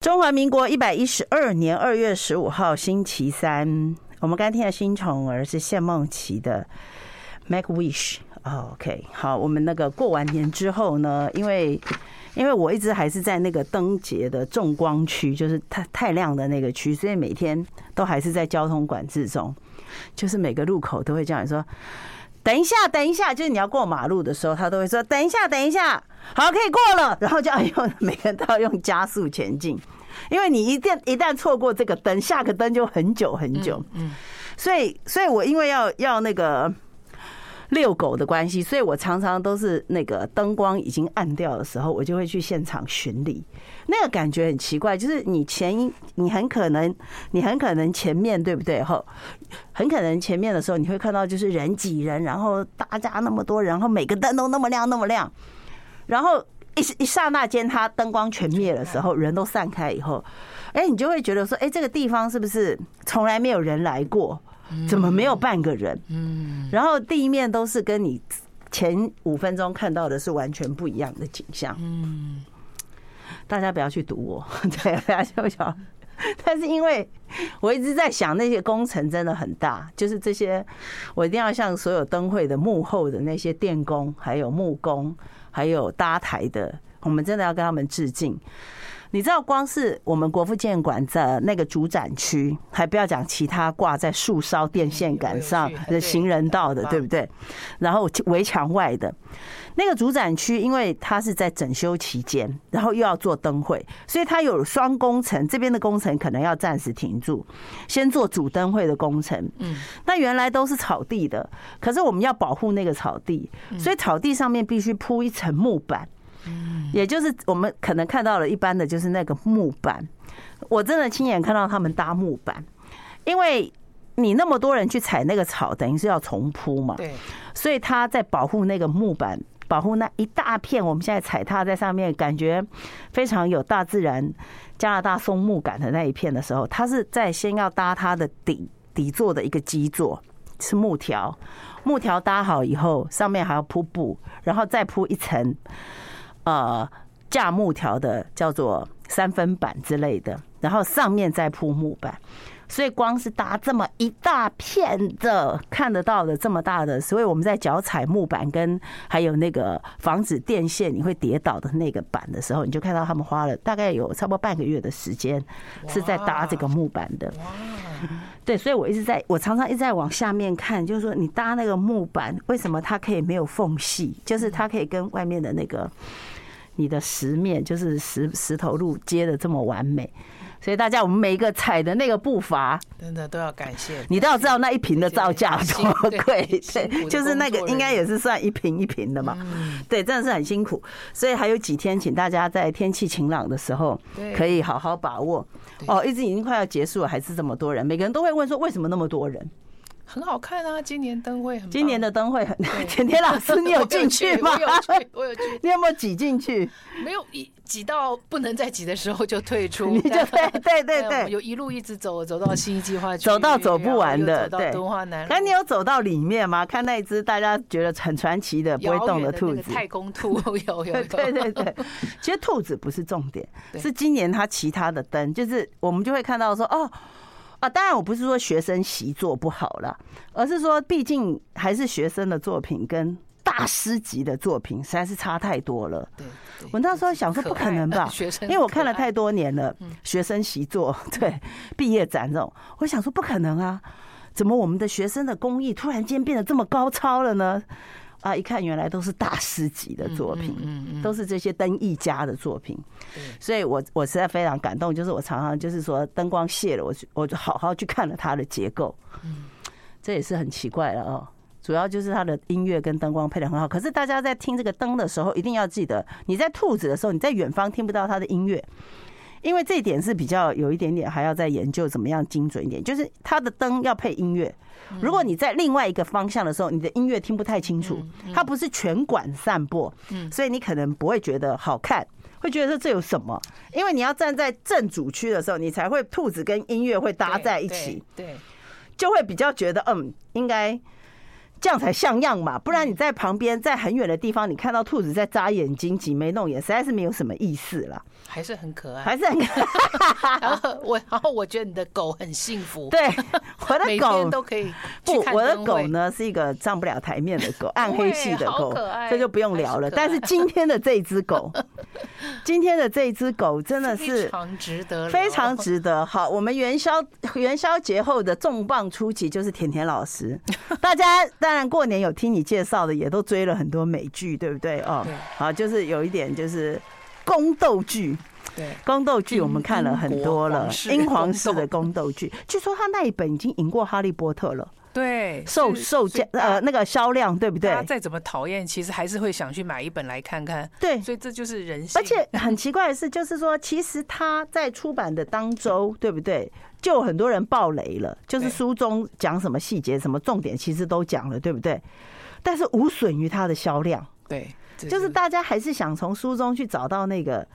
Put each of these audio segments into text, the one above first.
中华民国一百一十二年二月十五号星期三，我们刚听的新宠儿是谢孟琪的《Make Wish》。OK，好，我们那个过完年之后呢，因为因为我一直还是在那个灯节的重光区，就是太太亮的那个区，所以每天都还是在交通管制中，就是每个路口都会这样说：“等一下，等一下。”就是你要过马路的时候，他都会说：“等一下，等一下。”好，可以过了，然后就要用每个人都要用加速前进，因为你一旦一旦错过这个灯，下个灯就很久很久。嗯，所以，所以我因为要要那个遛狗的关系，所以我常常都是那个灯光已经暗掉的时候，我就会去现场巡礼。那个感觉很奇怪，就是你前你很可能你很可能前面对不对？后很可能前面的时候，你会看到就是人挤人，然后大家那么多人，然后每个灯都那么亮那么亮。然后一一刹那间，它灯光全灭的时候，人都散开以后，哎，你就会觉得说，哎，这个地方是不是从来没有人来过？怎么没有半个人？嗯。然后地面都是跟你前五分钟看到的是完全不一样的景象。嗯。大家不要去堵我，对，大家笑笑。但是因为我一直在想，那些工程真的很大，就是这些，我一定要向所有灯会的幕后的那些电工，还有木工。还有搭台的，我们真的要跟他们致敬。你知道，光是我们国父纪念馆的那个主展区，还不要讲其他挂在树梢电线杆上的行人道的，对不对？然后围墙外的那个主展区，因为它是在整修期间，然后又要做灯会，所以它有双工程。这边的工程可能要暂时停住，先做主灯会的工程。嗯，那原来都是草地的，可是我们要保护那个草地，所以草地上面必须铺一层木板。也就是我们可能看到了一般的就是那个木板，我真的亲眼看到他们搭木板，因为你那么多人去踩那个草，等于是要重铺嘛，对，所以他在保护那个木板，保护那一大片，我们现在踩踏在上面，感觉非常有大自然加拿大松木感的那一片的时候，他是在先要搭它的底底座的一个基座，是木条，木条搭好以后，上面还要铺布，然后再铺一层。呃，架木条的叫做三分板之类的，然后上面再铺木板，所以光是搭这么一大片的看得到的这么大的，所以我们在脚踩木板跟还有那个防止电线你会跌倒的那个板的时候，你就看到他们花了大概有差不多半个月的时间是在搭这个木板的。对，所以我一直在我常常一直在往下面看，就是说你搭那个木板，为什么它可以没有缝隙？就是它可以跟外面的那个。你的石面就是石石头路接的这么完美，所以大家我们每一个踩的那个步伐，真的都要感谢。你都要知道那一瓶的造价多贵，对，就是那个应该也是算一瓶一瓶的嘛。对，真的是很辛苦。所以还有几天，请大家在天气晴朗的时候，可以好好把握。哦，一直已经快要结束了，还是这么多人，每个人都会问说，为什么那么多人？很好看啊！今年灯会很，今年的灯会很。甜甜老师，你有 进去吗？我有去，我有去。你有没有挤进去？没有，挤挤到不能再挤的时候就退出。你就对对对对，有一路一直走，走到新一计划区，走到走不完的。对，敦化南。那你有走到里面吗？看那一只大家觉得很传奇的不会动的兔子，太空兔。有有。对对对，其实兔子不是重点，是今年它其他的灯，就是我们就会看到说哦。啊，当然我不是说学生习作不好了，而是说毕竟还是学生的作品跟大师级的作品实在是差太多了。对，我那时候想说不可能吧，因为我看了太多年了，学生习作 对毕业展这种，我想说不可能啊，怎么我们的学生的工艺突然间变得这么高超了呢？啊！一看原来都是大师级的作品，都是这些灯艺家的作品，所以我我实在非常感动。就是我常常就是说灯光谢了，我我就好好去看了它的结构，这也是很奇怪了哦。主要就是它的音乐跟灯光配的很好，可是大家在听这个灯的时候，一定要记得你在兔子的时候，你在远方听不到它的音乐。因为这一点是比较有一点点还要再研究怎么样精准一点，就是它的灯要配音乐。如果你在另外一个方向的时候，你的音乐听不太清楚，它不是全馆散播，所以你可能不会觉得好看，会觉得说这有什么？因为你要站在正主区的时候，你才会兔子跟音乐会搭在一起，对，就会比较觉得嗯，应该。这样才像样嘛，不然你在旁边，在很远的地方，你看到兔子在眨眼睛、挤眉弄眼，实在是没有什么意思了。还是很可爱，还是很可爱。然后我，然后我觉得你的狗很幸福。对，我的狗都可以。不，我的狗呢是一个上不了台面的狗，暗黑系的狗，这就不用聊了。但是今天的这只狗，今天的这只狗真的是非常值得，非常值得。好，我们元宵元宵节后的重磅出击就是甜甜老师，大家当然过年有听你介绍的，也都追了很多美剧，对不对？哦，好，就是有一点就是。宫斗剧，对，宫斗剧我们看了很多了，英皇式的宫斗剧，据说他那一本已经赢过《哈利波特》了。对，售售价呃那个销量对不对？他再怎么讨厌，其实还是会想去买一本来看看。对，所以这就是人性。而且 很奇怪的是，就是说，其实他在出版的当周，对不对？就有很多人爆雷了，就是书中讲什么细节、什么重点，其实都讲了，对不对？但是无损于他的销量。对。就是大家还是想从书中去找到那个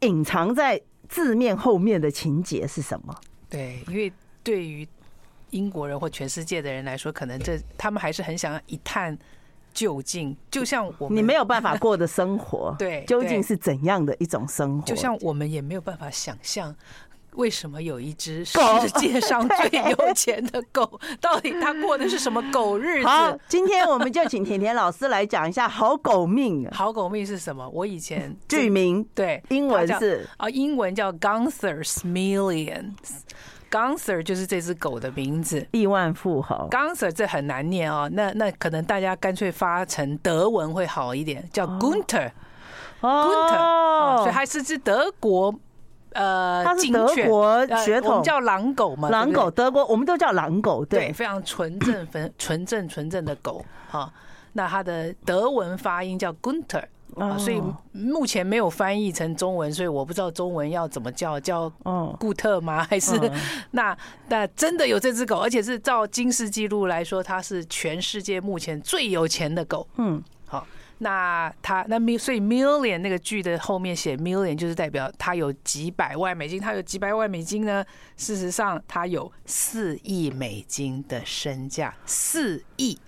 隐藏在字面后面的情节是什么？对，因为对于英国人或全世界的人来说，可能这他们还是很想要一探究竟。就像我们，你没有办法过的生活，对，究竟是怎样的一种生活？就像我们也没有办法想象。为什么有一只世界上最有钱的狗？到底它过的是什么狗日子？好，今天我们就请甜甜老师来讲一下好狗命。好狗命是什么？我以前 剧名对，英文是啊，英文叫 Gunther's Millions。Gunther 就是这只狗的名字，亿万富豪。Gunther 这很难念哦，那那可能大家干脆发成德文会好一点，叫 Gunther。Gunther，所以还是只德国。呃，它是德国血统，我们叫狼狗嘛，狼狗，德国我们都叫狼狗，对，非常纯正、纯纯正、纯正的狗哈。那它的德文发音叫 Gunther 啊，所以目前没有翻译成中文，所以我不知道中文要怎么叫，叫固特吗？还是那那真的有这只狗，而且是照金氏记录来说，它是全世界目前最有钱的狗。嗯，好。那它那 m 所以 million 那个剧的后面写 million 就是代表它有几百万美金，它有几百万美金呢？事实上，它有四亿美金的身价，四亿。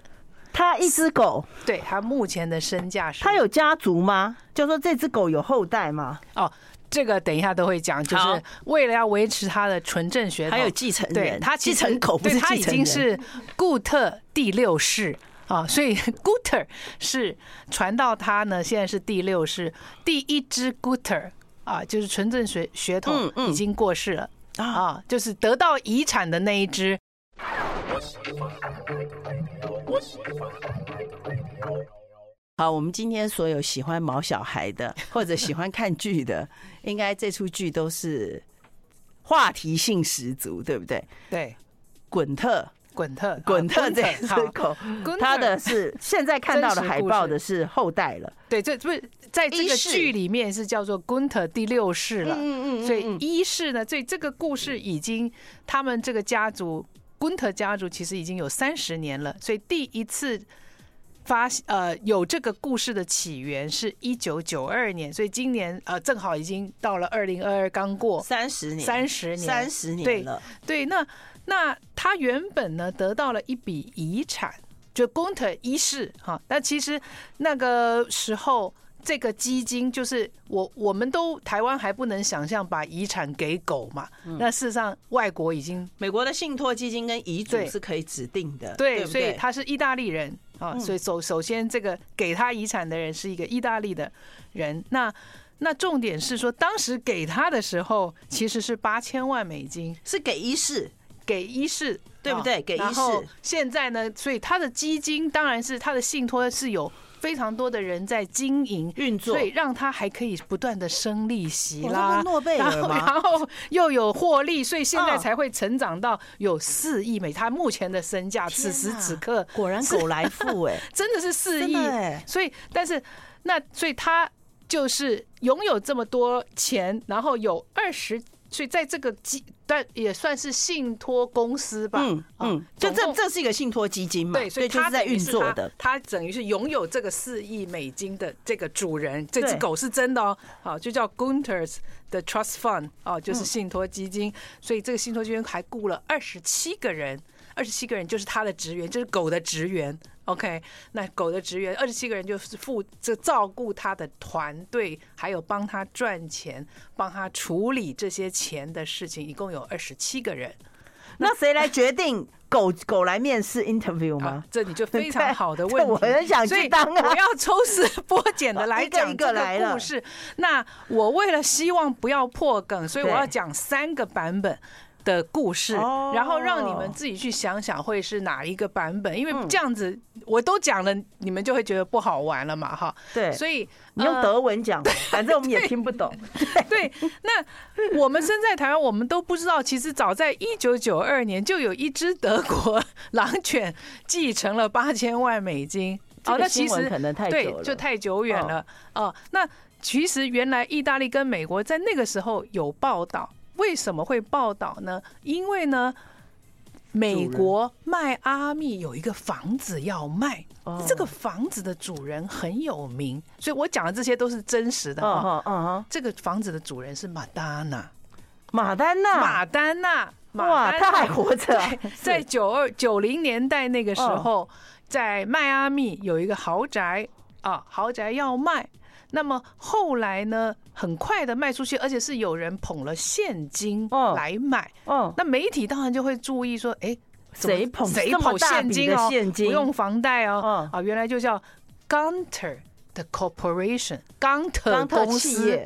他一只狗，对他目前的身价是？他有家族吗？就说这只狗有后代吗？哦，这个等一下都会讲，就是为了要维持他的纯正血统，还有继承人，他继承狗不是继承人，他已经是固特第六世。啊，所以 Gunther 是传到他呢，现在是第六世，第一只 Gunther 啊，就是纯正血血统已经过世了啊，就是得到遗产的那一只。好，我们今天所有喜欢毛小孩的或者喜欢看剧的，应该这出剧都是话题性十足，对不对？对，滚特。滚特，滚特这只狗，他的是现在看到的海报的是后代了。对，这不是在这个剧里面是叫做 Gunther 第六世了。嗯嗯，所以一世呢，所以这个故事已经他们这个家族 Gunther 家族其实已经有三十年了。所以第一次发呃有这个故事的起源是一九九二年，所以今年呃正好已经到了二零二二，刚过三十年，三十年，三十年了。对，那。那他原本呢得到了一笔遗产，就 Gunther 一世哈。但其实那个时候，这个基金就是我，我们都台湾还不能想象把遗产给狗嘛。那事实上，外国已经美国的信托基金跟遗嘱是可以指定的。对，所以他是意大利人啊。所以首首先，这个给他遗产的人是一个意大利的人。那那重点是说，当时给他的时候其实是八千万美金，是给一世。给一世，对不对？给一世。然后现在呢，所以他的基金当然是他的信托是有非常多的人在经营运作，所以让他还可以不断的生利息啦。诺贝尔，然后又有获利，所以现在才会成长到有四亿美。他目前的身价，此时此刻果然狗来富哎，真的是四亿。所以，但是那所以他就是拥有这么多钱，然后有二十。所以在这个基，但也算是信托公司吧。嗯嗯，就这这是一个信托基金嘛？对，所以他在运作的。他等于是拥有这个四亿美金的这个主人，这只狗是真的哦。好，就叫 Gunther's 的 Trust Fund 哦，就是信托基金。所以这个信托基金还雇了二十七个人。二十七个人就是他的职员，就是狗的职员。OK，那狗的职员二十七个人就是负责照顾他的团队，还有帮他赚钱、帮他处理这些钱的事情，一共有二十七个人。那谁来决定狗狗来面试 interview 吗？这你就非常好的问题，我很想去当啊！我要抽丝剥茧的来 讲这个故事。那我为了希望不要破梗，所以我要讲三个版本。的故事，然后让你们自己去想想会是哪一个版本，因为这样子我都讲了，你们就会觉得不好玩了嘛，哈。对，所以你用德文讲，反正我们也听不懂。对，那我们身在台湾，我们都不知道，其实早在一九九二年就有一只德国狼犬继承了八千万美金。哦，那其实可能太久了，就太久远了。哦，那其实原来意大利跟美国在那个时候有报道。为什么会报道呢？因为呢，美国迈阿密有一个房子要卖，这个房子的主人很有名，所以我讲的这些都是真实的。嗯嗯，这个房子的主人是马丹娜，马丹娜，马丹娜，哇，他还活着。在九二九零年代那个时候，在迈阿密有一个豪宅啊，豪宅要卖。那么后来呢，很快的卖出去，而且是有人捧了现金来买。哦，那媒体当然就会注意说，哎，谁捧谁捧现金哦，不用房贷哦。啊，原来就叫 Gunter 的 Corporation，冈特公司，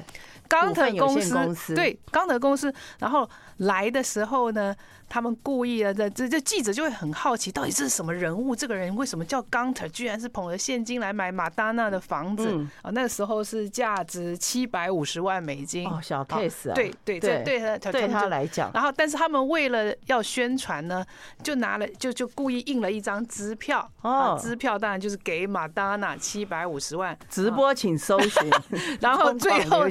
冈特公司，对，冈特公司。然后来的时候呢，他们故意的，这这这记者就会很好奇，到底这是什么人物？这个人为什么叫 Gunter？居然是捧着现金来买马丹娜的房子啊！那个时候是价值七百五十万美金哦，小 case 啊！对对这，对他对他来讲，然后但是他们为了要宣传呢，就拿了就就故意印了一张支票哦，支票当然就是给马丹娜七百五十万。直播请搜寻，然后最后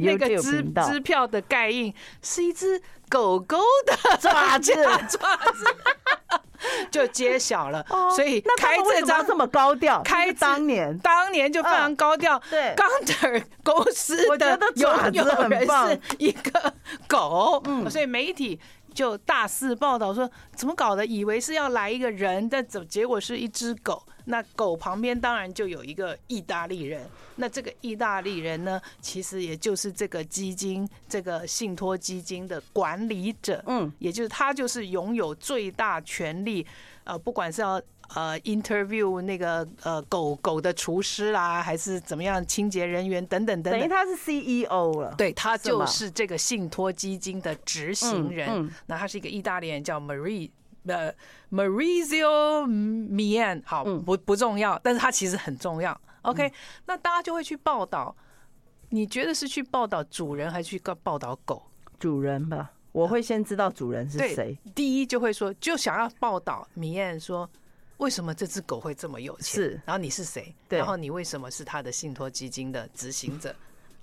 那个支支票的盖印是一只。狗狗的爪子，爪子就揭晓了。所以开这张这么高调，开当年当年就非常高调。对，冈特公司的拥有人是一个狗，嗯，所以媒体就大肆报道说，怎么搞的？以为是要来一个人，但怎结果是一只狗。那狗旁边当然就有一个意大利人，那这个意大利人呢，其实也就是这个基金，这个信托基金的管理者，嗯，也就是他就是拥有最大权力，呃，不管是要呃 interview 那个呃狗狗的厨师啦，还是怎么样清洁人员等等等等，等于他是 CEO 了，对，他就是这个信托基金的执行人，那他是一个意大利人，叫 Marie。呃，Maurizio Mian，好，不不重要，但是它其实很重要。OK，那大家就会去报道。你觉得是去报道主人，还是去告报道狗？主人吧，我会先知道主人是谁。第一就会说，就想要报道 Mian 说，为什么这只狗会这么有钱？是，然后你是谁？对然后你为什么是他的信托基金的执行者？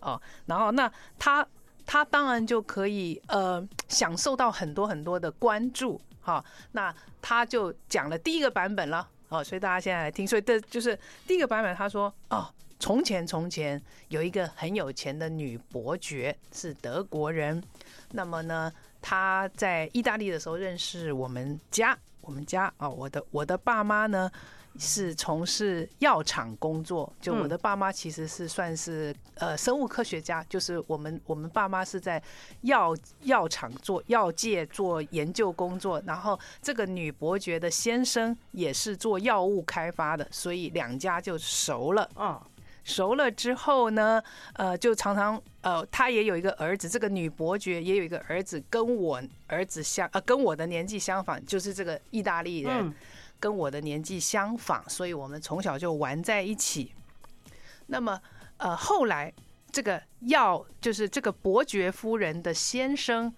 哦，然后那他他当然就可以呃享受到很多很多的关注。好，那他就讲了第一个版本了，哦，所以大家现在来听，所以这就是第一个版本。他说，哦，从前从前有一个很有钱的女伯爵，是德国人。那么呢，他在意大利的时候认识我们家，我们家啊，我的我的爸妈呢。是从事药厂工作，就我的爸妈其实是算是呃生物科学家，就是我们我们爸妈是在药药厂做药界做研究工作，然后这个女伯爵的先生也是做药物开发的，所以两家就熟了。嗯，熟了之后呢，呃，就常常呃，他也有一个儿子，这个女伯爵也有一个儿子，跟我儿子相呃跟我的年纪相仿，就是这个意大利人。跟我的年纪相仿，所以我们从小就玩在一起。那么，呃，后来这个药就是这个伯爵夫人的先生，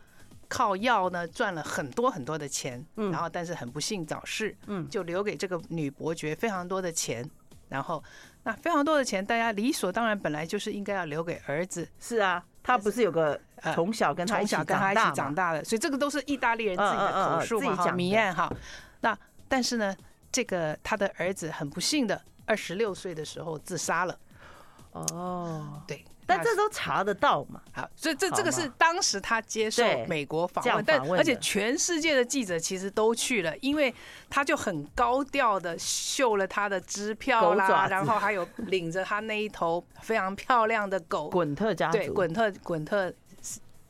靠药呢赚了很多很多的钱，然后但是很不幸早逝，嗯，就留给这个女伯爵非常多的钱，然后那非常多的钱，大家理所当然本来就是应该要留给儿子。是啊，他不是有个从小跟他一起跟他一起长大的，所以这个都是意大利人自己的口述嘛，哈，谜案哈，那。但是呢，这个他的儿子很不幸的，二十六岁的时候自杀了。哦，对，但这都查得到嘛？好，所以这这个是当时他接受美国访问，但而且全世界的记者其实都去了，因为他就很高调的秀了他的支票啦，然后还有领着他那一头非常漂亮的狗。滚特家族，对，滚特滚特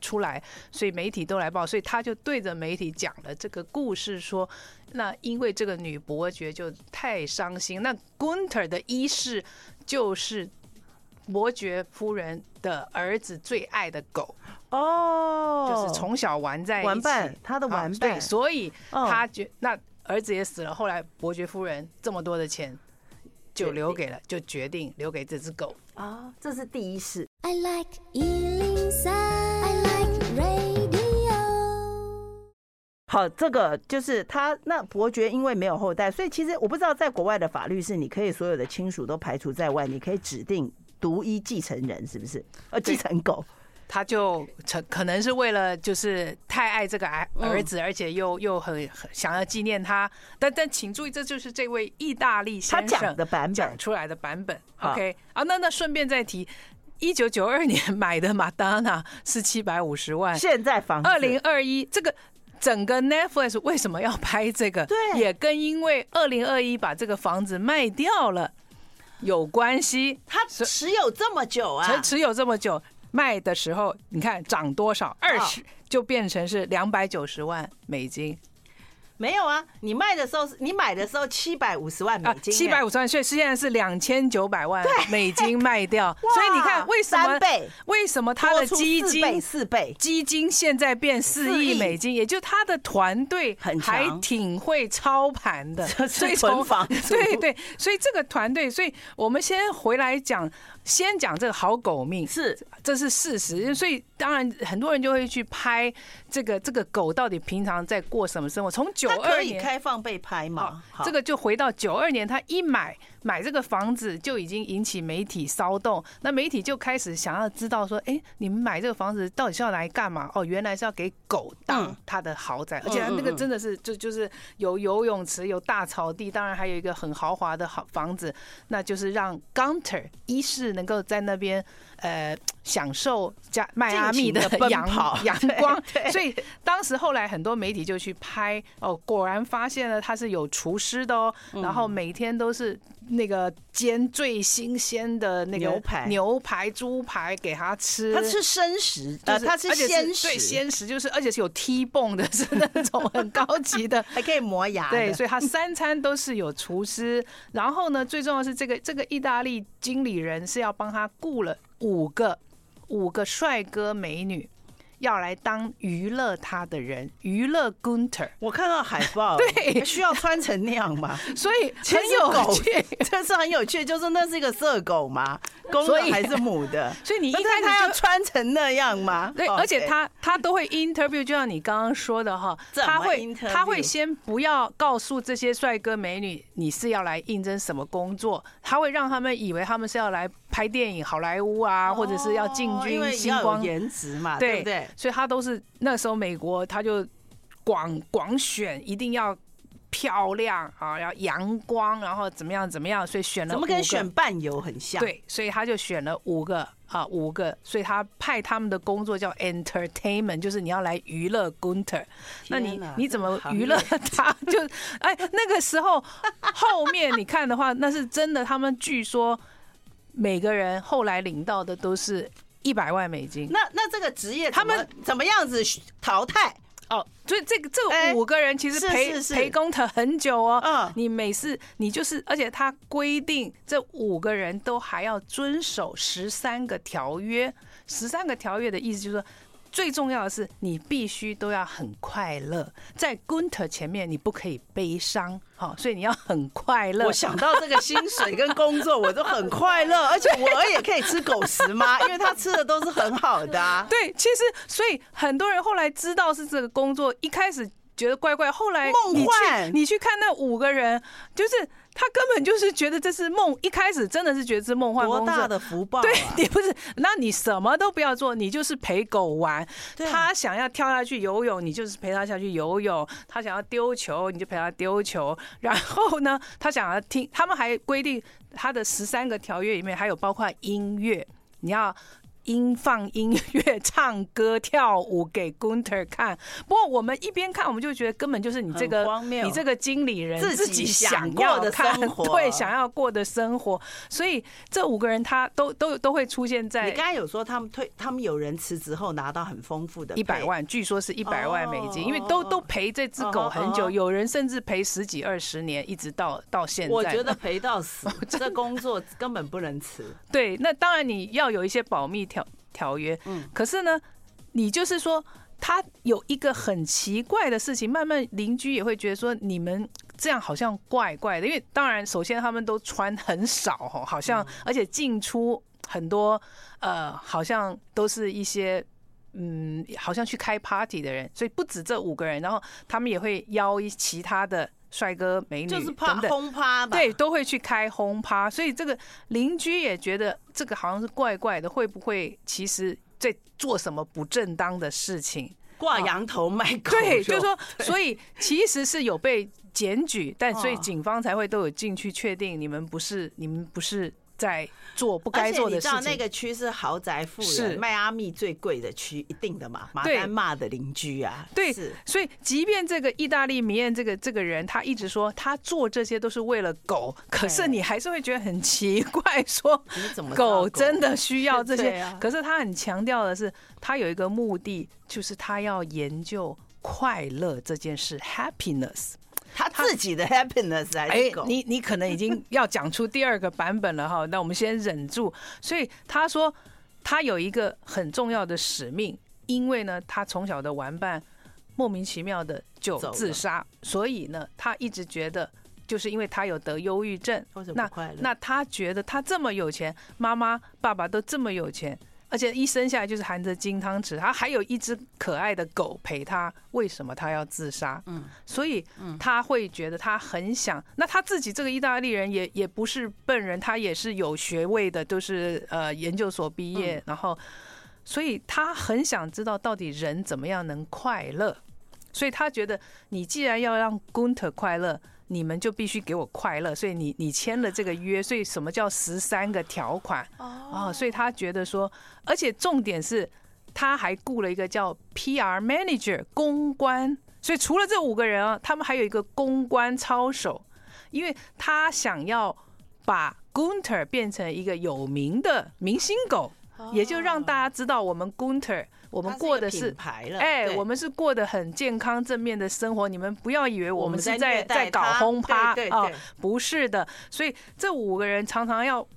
出来，所以媒体都来报，所以他就对着媒体讲了这个故事，说那因为这个女伯爵就太伤心，那 Gunter 的衣饰就是。伯爵夫人的儿子最爱的狗哦，就是从小玩在一起，玩伴，他的玩伴，对，所以他觉那儿子也死了，后来伯爵夫人这么多的钱就留给了，就决定留给这只狗。啊，这是第一世。I like 103, 好，这个就是他那伯爵因为没有后代，所以其实我不知道在国外的法律是你可以所有的亲属都排除在外，你可以指定。独一继承人是不是？呃，继承狗，他就成可能是为了就是太爱这个儿儿子，而且又又很想要纪念他。但但请注意，这就是这位意大利先生讲的版本讲出来的版本。OK 啊，那那顺便再提，一九九二年买的马达娜是七百五十万，现在房二零二一这个整个 Netflix 为什么要拍这个？对，也跟因为二零二一把这个房子卖掉了。有关系，他持有这么久啊，持持有这么久，卖的时候你看涨多少，二十就变成是两百九十万美金。没有啊，你卖的时候是你买的时候七百五十万美金，七百五十万，所以现在是两千九百万美金卖掉。所以你看为什么为什么他的基金四倍基金现在变四亿美金，也就他的团队还挺会操盘的，所以从房 对对，所以这个团队，所以我们先回来讲。先讲这个好狗命是，这是事实，所以当然很多人就会去拍这个这个狗到底平常在过什么生活。从九二年开放被拍嘛，这个就回到九二年，他一买买这个房子就已经引起媒体骚动，那媒体就开始想要知道说，哎，你们买这个房子到底是要来干嘛？哦，原来是要给狗当他的豪宅，而且那个真的是就就是有游泳池、有大草地，当然还有一个很豪华的好房子，那就是让 Gunter 一世。能够在那边呃享受加迈阿密的阳 阳光，所以当时后来很多媒体就去拍哦，果然发现了他是有厨师的哦，然后每天都是那个煎最新鲜的那个牛排、牛排、猪排给他吃，他吃生食，呃，他吃鲜食，对，鲜食就是而且是有 T-bone 的，是那种很高级的，还可以磨牙，对，所以他三餐都是有厨师，然后呢，最重要是这个这个意大利经理人是要。帮他雇了五个五个帅哥美女，要来当娱乐他的人，娱乐 Gunter。我看到海报，对，需要穿成那样吗？所以很有趣，这是很有趣，就是那是一个色狗吗？公的还是母的？所以你一看他要穿成那样吗？对，而且他他都会 interview，就像你刚刚说的哈，他会他会先不要告诉这些帅哥美女你是要来应征什么工作，他会让他们以为他们是要来拍电影好莱坞啊，或者是要进军星光颜值嘛，对不对？所以他都是那时候美国他就广广选，一定要。漂亮啊，要阳光，然后怎么样怎么样，所以选了。怎么跟选伴游很像？对，所以他就选了五个啊，五个。所以他派他们的工作叫 entertainment，就是你要来娱乐 Gunter。那你你怎么娱乐他？就哎，那个时候后面你看的话，那是真的。他们据说每个人后来领到的都是一百万美金。那那这个职业他们怎么样子淘汰？哦，所以这个这五个人其实陪陪 Gunter 很久哦。嗯，你每次你就是，而且他规定这五个人都还要遵守十三个条约。十三个条约的意思就是说。最重要的是，你必须都要很快乐，在 Gunter 前面你不可以悲伤，好，所以你要很快乐。我想到这个薪水跟工作，我都很快乐，而且我也可以吃狗食吗？因为他吃的都是很好的啊。对，其实所以很多人后来知道是这个工作，一开始觉得怪怪，后来你去你去看那五个人，就是。他根本就是觉得这是梦，一开始真的是觉得是梦幻。多大的福报啊！对，你不是，那你什么都不要做，你就是陪狗玩。他想要跳下去游泳，你就是陪他下去游泳；他想要丢球，你就陪他丢球。然后呢，他想要听，他们还规定他的十三个条约里面还有包括音乐，你要音放音乐、唱歌、跳舞给 Gunter 看。不过我们一边看，我们就觉得根本就是你这个你这个经理人自己想要的生活，对，想要过的生活。所以这五个人他都都都会出现在。你刚才有说他们退，他们有人辞职后拿到很丰富的一百万，据说是一百万美金，因为都都陪这只狗很久，有人甚至陪十几二十年，一直到到现在。我觉得陪到死，这工作根本不能辞。对，那当然你要有一些保密条条约。嗯，可是呢，你就是说他有一个很奇怪的事情，慢慢邻居也会觉得说你们这样好像怪怪的。因为当然，首先他们都穿很少哈，好像而且进出很多，呃，好像都是一些嗯，好像去开 party 的人，所以不止这五个人，然后他们也会邀一其他的。帅哥美女就是怕轰趴吧，对，都会去开轰趴，所以这个邻居也觉得这个好像是怪怪的，会不会其实在做什么不正当的事情？挂羊头卖狗肉，对，就是说，所以其实是有被检举，但所以警方才会都有进去确定你们不是，你们不是。在做不该做的事情。你知道那个区是豪宅富人，迈阿密最贵的区，一定的嘛。马丹骂的邻居啊，对，所以即便这个意大利米艳这个这个人，他一直说他做这些都是为了狗，可是你还是会觉得很奇怪，说狗真的需要这些？可是他很强调的是，他有一个目的，就是他要研究快乐这件事，happiness。他自己的 happiness 还是狗？哎，你你可能已经 要讲出第二个版本了哈，那我们先忍住。所以他说他有一个很重要的使命，因为呢，他从小的玩伴莫名其妙的就自杀，所以呢，他一直觉得就是因为他有得忧郁症，那那他觉得他这么有钱，妈妈爸爸都这么有钱。而且一生下来就是含着金汤匙，他还有一只可爱的狗陪他，为什么他要自杀？嗯，所以他会觉得他很想。那他自己这个意大利人也也不是笨人，他也是有学位的，都是呃研究所毕业，然后，所以他很想知道到底人怎么样能快乐。所以他觉得你既然要让 Gunter 快乐。你们就必须给我快乐，所以你你签了这个约，所以什么叫十三个条款啊？所以他觉得说，而且重点是，他还雇了一个叫 PR manager 公关，所以除了这五个人啊，他们还有一个公关操守，因为他想要把 Gunter 变成一个有名的明星狗，也就让大家知道我们 Gunter。我们过的是哎，我们是过得很健康正面的生活。你们不要以为我们是在在搞轰趴啊，不是的。所以这五个人常常要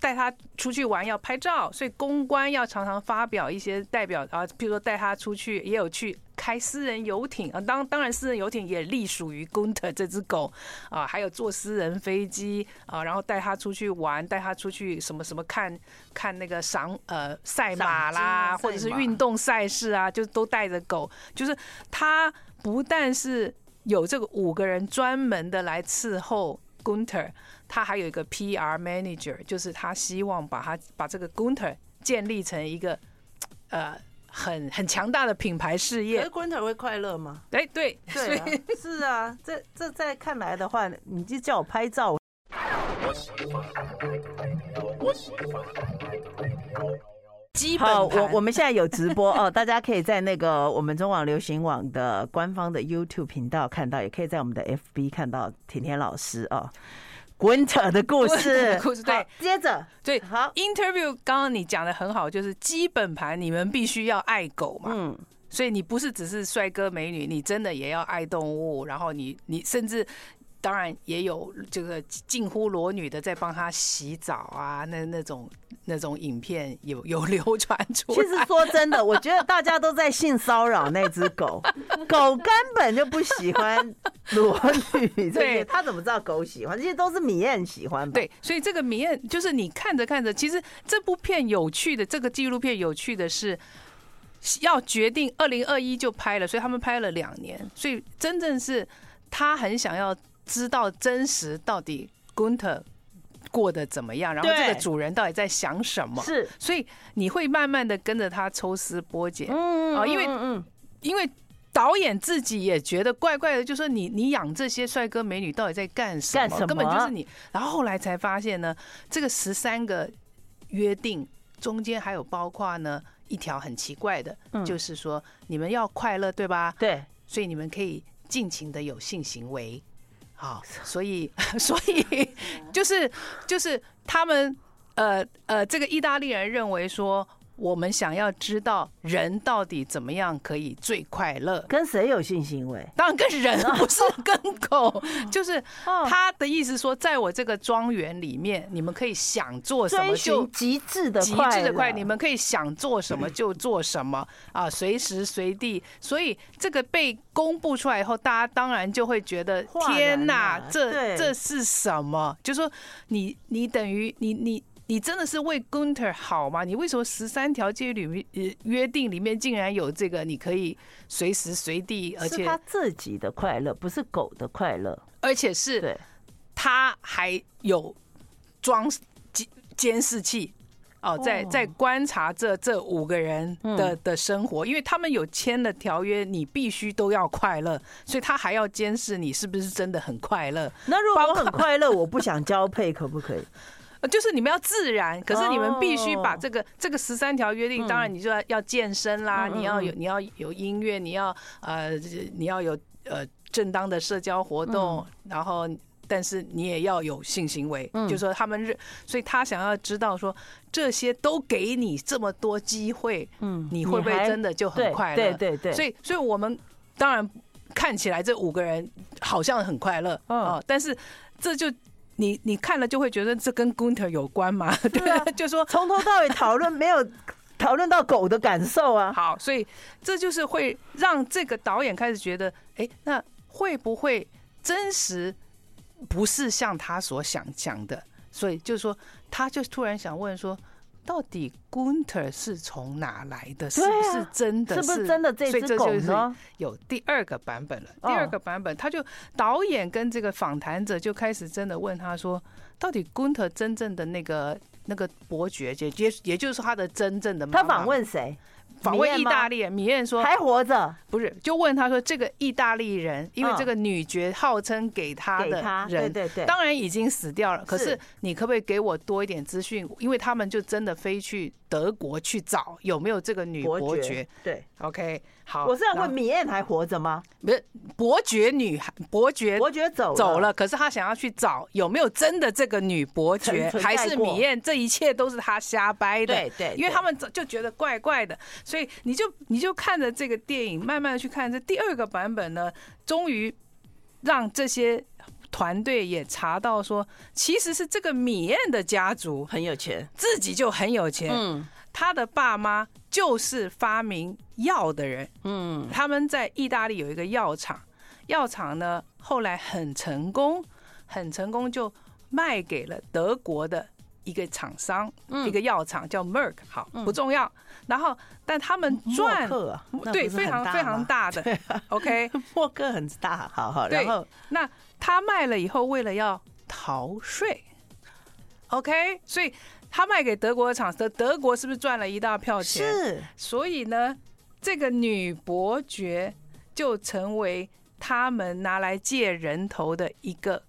带他出去玩，要拍照，所以公关要常常发表一些代表啊，比如说带他出去，也有去。开私人游艇啊，当当然私人游艇也隶属于 Gunter 这只狗啊，还有坐私人飞机啊，然后带他出去玩，带他出去什么什么看看那个赏呃赛马啦，或者是运动赛事啊，就都带着狗。就是他不但是有这个五个人专门的来伺候 Gunter，他还有一个 PR manager，就是他希望把他把这个 Gunter 建立成一个呃。很很强大的品牌事业，可是 Gunter 会快乐吗？哎、欸，对，对、啊，是啊，这这在看来的话，你就叫我拍照。好，我我们现在有直播哦，大家可以在那个我们中网流行网的官方的 YouTube 频道看到，也可以在我们的 FB 看到甜甜老师哦。Gunter 的故事，故事对，接着。对，好，Interview 刚刚你讲的很好，就是基本盘，你们必须要爱狗嘛，嗯，所以你不是只是帅哥美女，你真的也要爱动物，然后你你甚至。当然也有这个近乎裸女的在帮他洗澡啊，那那种那种影片有有流传出来。其实说真的，我觉得大家都在性骚扰那只狗，狗根本就不喜欢裸女。对，他怎么知道狗喜欢？这些都是米艳喜欢吧？对，所以这个米艳就是你看着看着，其实这部片有趣的，这个纪录片有趣的是要决定二零二一就拍了，所以他们拍了两年，所以真正是他很想要。知道真实到底 Gunter 过得怎么样，然后这个主人到底在想什么？是，所以你会慢慢的跟着他抽丝剥茧，嗯啊，因为嗯，因为导演自己也觉得怪怪的，就说你你养这些帅哥美女到底在干什么？根本就是你。然后后来才发现呢，这个十三个约定中间还有包括呢一条很奇怪的，嗯就是说你们要快乐，对吧？对，所以你们可以尽情的有性行为，好，所以 所以就是就是他们呃呃，这个意大利人认为说，我们想要知道人到底怎么样可以最快乐。跟谁有性行为？当然跟人不是跟狗，就是哦他的意思说，在我这个庄园里面，你们可以想做什么就极致的极致的快，你们可以想做什么就做什么啊，随时随地。所以这个被公布出来以后，大家当然就会觉得天哪了，这这是什么？就说你你等于你你。你真的是为 Gunter 好吗？你为什么十三条戒律里面呃约定里面竟然有这个？你可以随时随地，而且是他自己的快乐，不是狗的快乐。而且是对，他还有装监监视器哦，在在观察这这五个人的的生活，因为他们有签了条约，你必须都要快乐，所以他还要监视你是不是真的很快乐。那如果我很快乐，我不想交配，可不可以？呃，就是你们要自然，可是你们必须把这个这个十三条约定，当然你就要要健身啦，你要有你要有音乐，你要呃你要有呃正当的社交活动，然后但是你也要有性行为，嗯。就是说他们认，所以他想要知道说这些都给你这么多机会，嗯，你会不会真的就很快乐？对对。对，所以所以我们当然看起来这五个人好像很快乐啊，但是这就。你你看了就会觉得这跟 Gunter 有关嘛？对啊，就说从头到尾讨论没有讨论到狗的感受啊。好，所以这就是会让这个导演开始觉得，哎，那会不会真实不是像他所想讲的？所以就是说，他就突然想问说。到底 Gunter 是从哪来的？是不是真的？是不是真的这只狗呢？有第二个版本了。第二个版本，他就导演跟这个访谈者就开始真的问他说：“到底 Gunter 真正的那个那个伯爵，也也也就是说他的真正的妈妈？”他访问谁？访问意大利人，米燕说还活着，不是？就问他说，这个意大利人，因为这个女爵号称给他的人，对对对，当然已经死掉了。可是你可不可以给我多一点资讯？因为他们就真的飞去德国去找有没有这个女伯爵。对，OK，好。我是要问米燕还活着吗？不是，伯爵女孩，伯爵伯爵走走了，可是他想要去找有没有真的这个女伯爵，还是米燕？这一切都是他瞎掰的。对对，因为他们就觉得怪怪的，所以你就。你就看着这个电影，慢慢的去看这第二个版本呢，终于让这些团队也查到说，其实是这个米燕的家族很有钱，自己就很有钱。嗯，他的爸妈就是发明药的人。嗯，他们在意大利有一个药厂，药厂呢后来很成功，很成功就卖给了德国的。一个厂商，一个药厂叫 Merck，好，不重要。然后，但他们赚，对，非常非常大的。OK，默克很大，好好。然后，那他卖了以后，为了要逃税，OK，所以他卖给德国的厂商，德国是不是赚了一大票钱？是。所以呢，这个女伯爵就成为他们拿来借人头的一个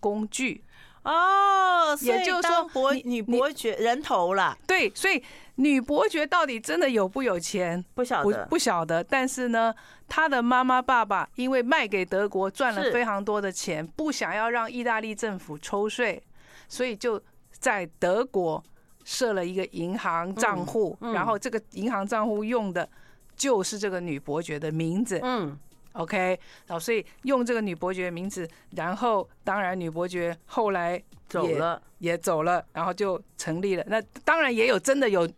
工具。哦，也就是说，伯女伯爵人头了。对，所以女伯爵到底真的有不有钱？不晓得，不不晓得。但是呢，她的妈妈爸爸因为卖给德国赚了非常多的钱，不想要让意大利政府抽税，所以就在德国设了一个银行账户，然后这个银行账户用的就是这个女伯爵的名字。嗯。OK，然后所以用这个女伯爵名字，然后当然女伯爵后来走了，也走了，然后就成立了。那当然也有真的有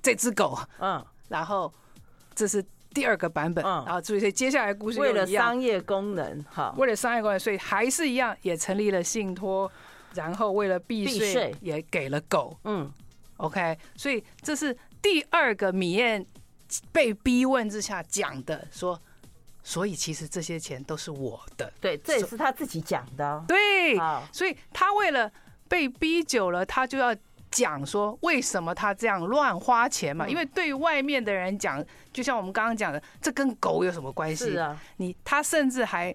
这只狗，嗯，然后这是第二个版本，嗯，然后所以接下来故事为了商业功能，哈，为了商业功能，所以还是一样也成立了信托，然后为了避税也给了狗，嗯，OK，所以这是第二个米燕被逼问之下讲的说。所以其实这些钱都是我的，对，这也是他自己讲的。对，所以他为了被逼久了，他就要讲说为什么他这样乱花钱嘛？因为对外面的人讲，就像我们刚刚讲的，这跟狗有什么关系？是啊，你他甚至还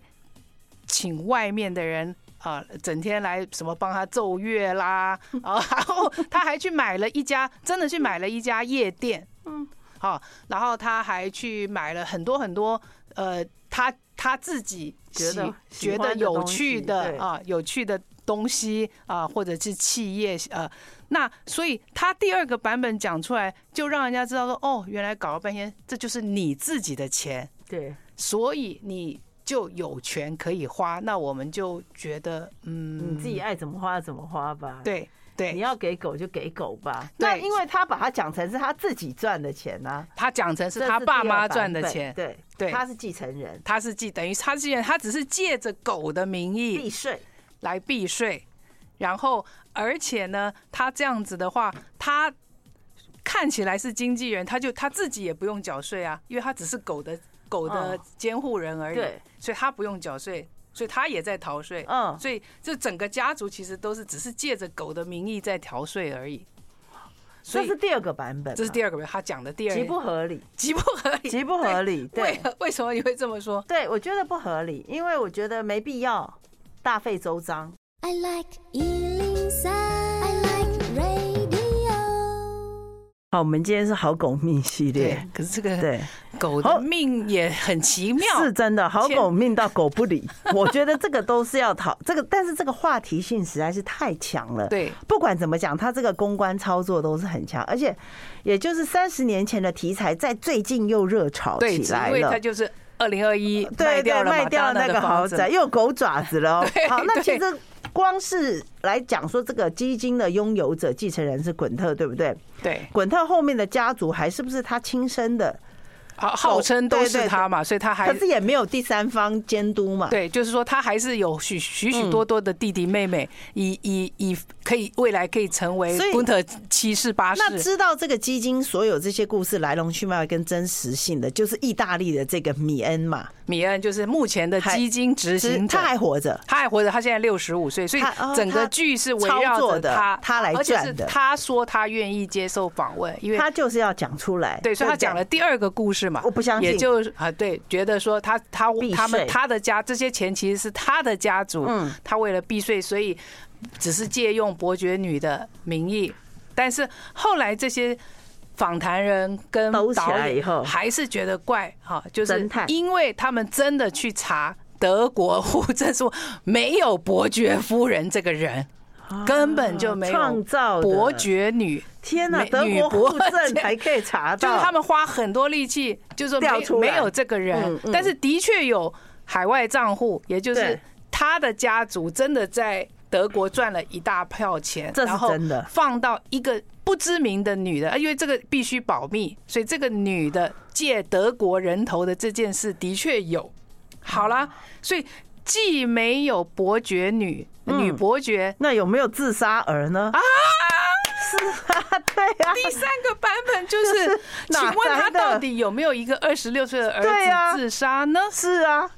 请外面的人啊，整天来什么帮他奏乐啦啊，然后他还去买了一家，真的去买了一家夜店，嗯，好，然后他还去买了很多很多呃，他他自己觉得觉得有趣的啊，有趣的东西啊，或者是企业呃，那所以他第二个版本讲出来，就让人家知道说，哦，原来搞了半天，这就是你自己的钱，对，所以你。就有权可以花，那我们就觉得，嗯，你自己爱怎么花怎么花吧。对对，你要给狗就给狗吧。那因为他把它讲成是他自己赚的钱呢，他讲成是他爸妈赚的钱。对。对，他是继承人，他是继等于他是继承人，他只是借着狗的名义避税。来避税。然后，而且呢，他这样子的话，他看起来是经纪人，他就他自己也不用缴税啊，因为他只是狗的。狗的监护人而已，对，所以他不用缴税，所以他也在逃税。嗯，所以这整个家族其实都是只是借着狗的名义在逃税而已。这是第二个版本，这是第二个版本，他讲的第二极不合理，极不合理，极不合理。对，为什么你会这么说？对，我觉得不合理，因为我觉得没必要大费周章。I like 好，我们今天是好狗命系列，可是这个对狗的命也很奇妙，是真的好狗命到狗不理。我觉得这个都是要讨这个，但是这个话题性实在是太强了。对，不管怎么讲，它这个公关操作都是很强，而且也就是三十年前的题材，在最近又热炒起来了。因为它就是二零二一对对卖掉那个豪宅，又狗爪子了。好，那其实。光是来讲说这个基金的拥有者继承人是滚特，对不对？对，滚特后面的家族还是不是他亲生的？号号称都是他嘛，所以他还可是也没有第三方监督嘛。对，就是说他还是有许许许多多的弟弟妹妹，以以以可以未来可以成为滚特七世八世。那知道这个基金所有这些故事来龙去脉跟真实性的，就是意大利的这个米恩嘛。米恩就是目前的基金执行者，他还活着，他还活着，他现在六十五岁，所以整个剧是围绕着他，他来转的。他说他愿意接受访问，因为他就是要讲出来。对，所以他讲了第二个故事嘛。我不相信，也就啊，对，觉得说他他他们他的家这些钱其实是他的家族，嗯，他为了避税，所以只是借用伯爵女的名义，但是后来这些。访谈人跟导演以后还是觉得怪哈，就是因为他们真的去查德国户政书没有伯爵夫人这个人，根本就没有创造伯爵女。天哪，德国户政还可以查 到，就是他们花很多力气，就是说没没有这个人，但是的确有海外账户，也就是他的家族真的在德国赚了一大票钱，这是真的，放到一个。不知名的女的，因为这个必须保密，所以这个女的借德国人头的这件事的确有。好了，所以既没有伯爵女女伯爵，那有没有自杀儿呢？啊，是啊，对啊。第三个版本就是，请问他到底有没有一个二十六岁的儿子自杀呢？是啊，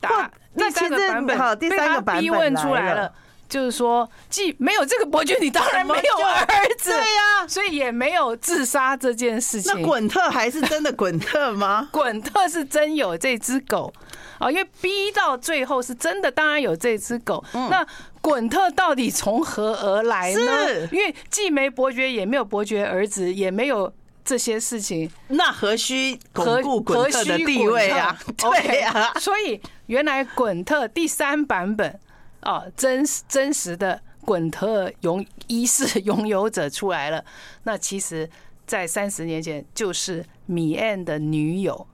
打第三个版本好，第三个版本逼问出来了。就是说，既没有这个伯爵，你当然没有儿子，对呀，所以也没有自杀这件事情。那滚特还是真的滚特吗？滚特是真有这只狗啊，因为逼到最后是真的，当然有这只狗。那滚特到底从何而来呢？因为既没伯爵，也没有伯爵儿子，也没有这些事情，那何须巩固滚特的地位啊？对呀，所以原来滚特第三版本。哦，真实真实的滚特拥一世拥有者出来了。那其实，在三十年前，就是米恩的女友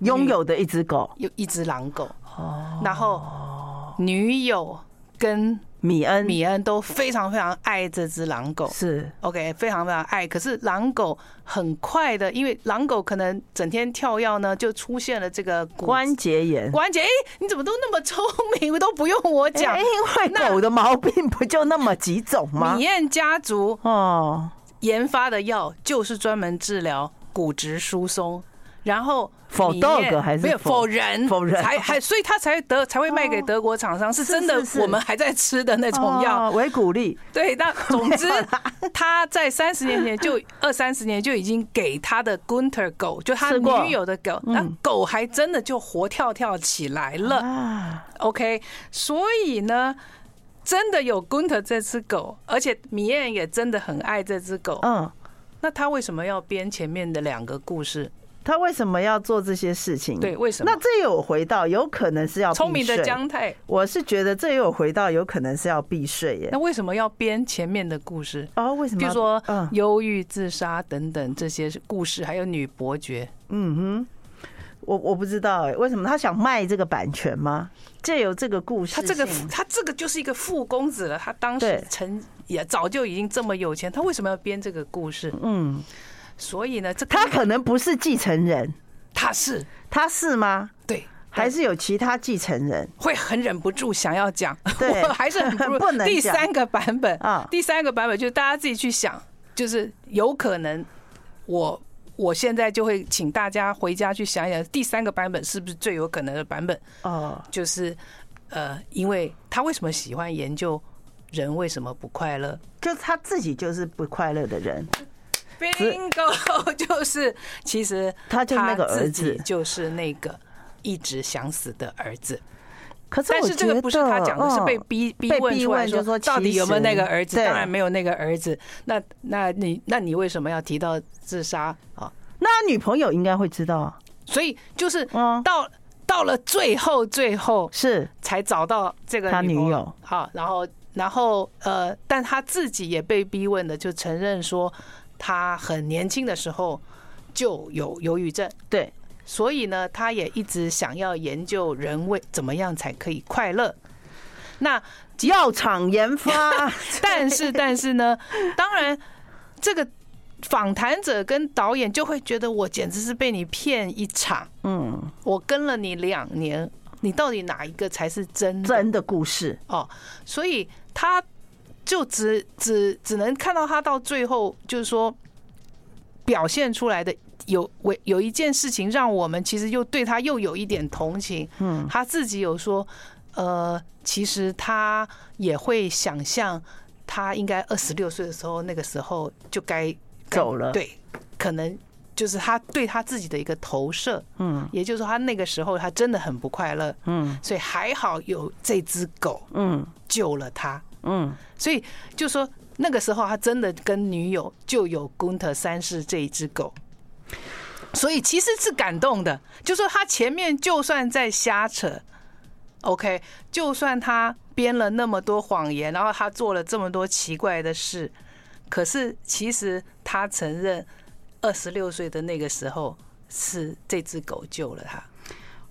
拥有的一只狗，有一只狼狗。哦，然后女友跟。米恩，米恩都非常非常爱这只狼狗，是 OK，非常非常爱。可是狼狗很快的，因为狼狗可能整天跳药呢，就出现了这个关节炎。关节，哎，你怎么都那么聪明，都不用我讲。因为狗的毛病不就那么几种吗？米恩家族哦研发的药就是专门治疗骨质疏松。然后否 dog 还是没有否人否人才还，所以他才德才会卖给德国厂商，是真的我们还在吃的那种药，维鼓励。对，那总之 他在三十年前就 二三十年就已经给他的 Gunter 狗，就他女友的狗，那狗还真的就活跳跳起来了。OK，所以呢，真的有 Gunter 这只狗，而且米燕也真的很爱这只狗。嗯，那他为什么要编前面的两个故事？他为什么要做这些事情？对，为什么？那这有回到有可能是要聪明的姜太，我是觉得这又有回到有可能是要避税耶。那为什么要编前面的故事？哦，为什么？比如说，忧郁、自杀等等这些故事，还有女伯爵。嗯哼，我我不知道哎，为什么他想卖这个版权吗？借由这个故事，他这个他这个就是一个富公子了。他当时曾也早就已经这么有钱，他为什么要编这个故事？嗯。所以呢，这他可能不是继承人，他是他是吗？对，还是有其他继承人？会很忍不住想要讲，对，还是很不 能。第三个版本啊，第三个版本就是大家自己去想，就是有可能我我现在就会请大家回家去想一想，第三个版本是不是最有可能的版本？哦，就是呃，因为他为什么喜欢研究人为什么不快乐？就他自己就是不快乐的人。Bingo，就是其实他就那个儿子，就是那个一直想死的儿子。可是，但是这个不是他讲的，是被逼逼问出来说，到底有没有那个儿子？当然没有那个儿子。那那你那你为什么要提到自杀啊？那女朋友应该会知道啊。所以就是到到了最后，最后是才找到这个他女友。好，然后然后呃，但他自己也被逼问的，就承认说。他很年轻的时候就有忧郁症，对，所以呢，他也一直想要研究人为怎么样才可以快乐。那药厂研发，但是但是呢，当然这个访谈者跟导演就会觉得我简直是被你骗一场。嗯，我跟了你两年，你到底哪一个才是真真的故事？哦，所以他。就只只只能看到他到最后，就是说表现出来的有为有一件事情，让我们其实又对他又有一点同情。嗯，他自己有说，呃，其实他也会想象，他应该二十六岁的时候，那个时候就该走了。对，可能就是他对他自己的一个投射。嗯，也就是说，他那个时候他真的很不快乐。嗯，所以还好有这只狗，嗯，救了他。嗯，嗯所以就说那个时候他真的跟女友就有 Gunter 三世这一只狗，所以其实是感动的。就说他前面就算在瞎扯，OK，就算他编了那么多谎言，然后他做了这么多奇怪的事，可是其实他承认二十六岁的那个时候是这只狗救了他。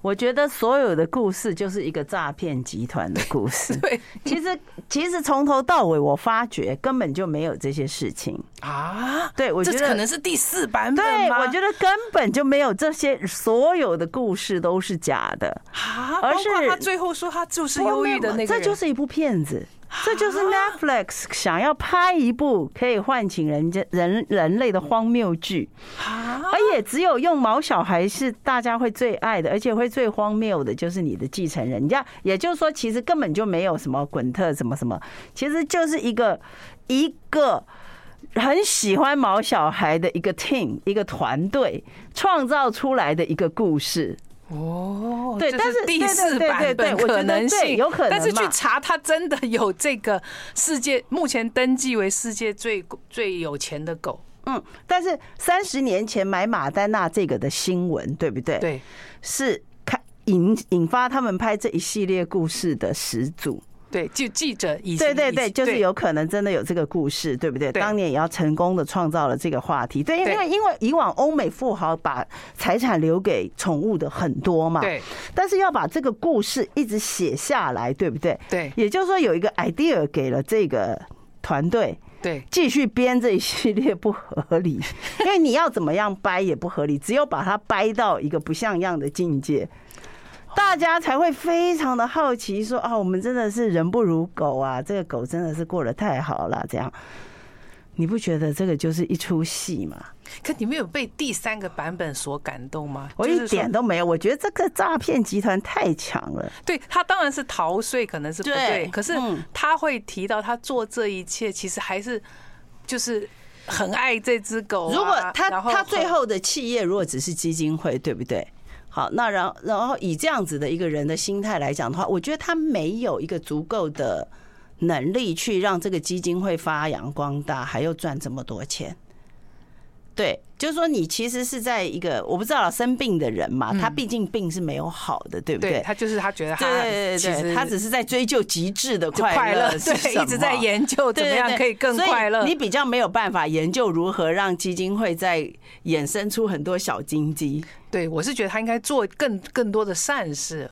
我觉得所有的故事就是一个诈骗集团的故事。对，其实其实从头到尾，我发觉根本就没有这些事情啊。对，我觉得可能是第四版本。对，我觉得根本就没有这些，所有的故事都是假的啊。而是他最后说他就是忧郁的那个，这就是一部骗子。这就是 Netflix 想要拍一部可以唤醒人家人人类的荒谬剧，而也只有用毛小孩是大家会最爱的，而且会最荒谬的，就是你的继承人。人家也就是说，其实根本就没有什么滚特什么什么，其实就是一个一个很喜欢毛小孩的一个 team 一个团队创造出来的一个故事。哦，对，但是第四版本可能性有可能，但是去查，他真的有这个世界目前登记为世界最最有钱的狗。嗯，但是三十年前买马丹娜这个的新闻，对不对？对，是开引引发他们拍这一系列故事的始祖。对，就记者以对对对，就是有可能真的有这个故事，对不对？当年也要成功的创造了这个话题。对，因为因为以往欧美富豪把财产留给宠物的很多嘛，对。但是要把这个故事一直写下来，对不对？对。也就是说，有一个 idea 给了这个团队，对，继续编这一系列不合理，因为你要怎么样掰也不合理，只有把它掰到一个不像样的境界。大家才会非常的好奇，说啊，我们真的是人不如狗啊！这个狗真的是过得太好了，这样。你不觉得这个就是一出戏吗？可你没有被第三个版本所感动吗？我一点都没有。我觉得这个诈骗集团太强了。对，他当然是逃税，可能是不对。可是他会提到他做这一切，其实还是就是很爱这只狗。如果他他最后的企业如果只是基金会，对不对？好，那然然后以这样子的一个人的心态来讲的话，我觉得他没有一个足够的能力去让这个基金会发扬光大，还要赚这么多钱。对，就是说你其实是在一个我不知道生病的人嘛，他毕竟病是没有好的，对不对？他就是他觉得他对对对，他只是在追求极致的快乐，对，一直在研究怎么样可以更快乐。你比较没有办法研究如何让基金会再衍生出很多小金鸡。对，我是觉得他应该做更更多的善事。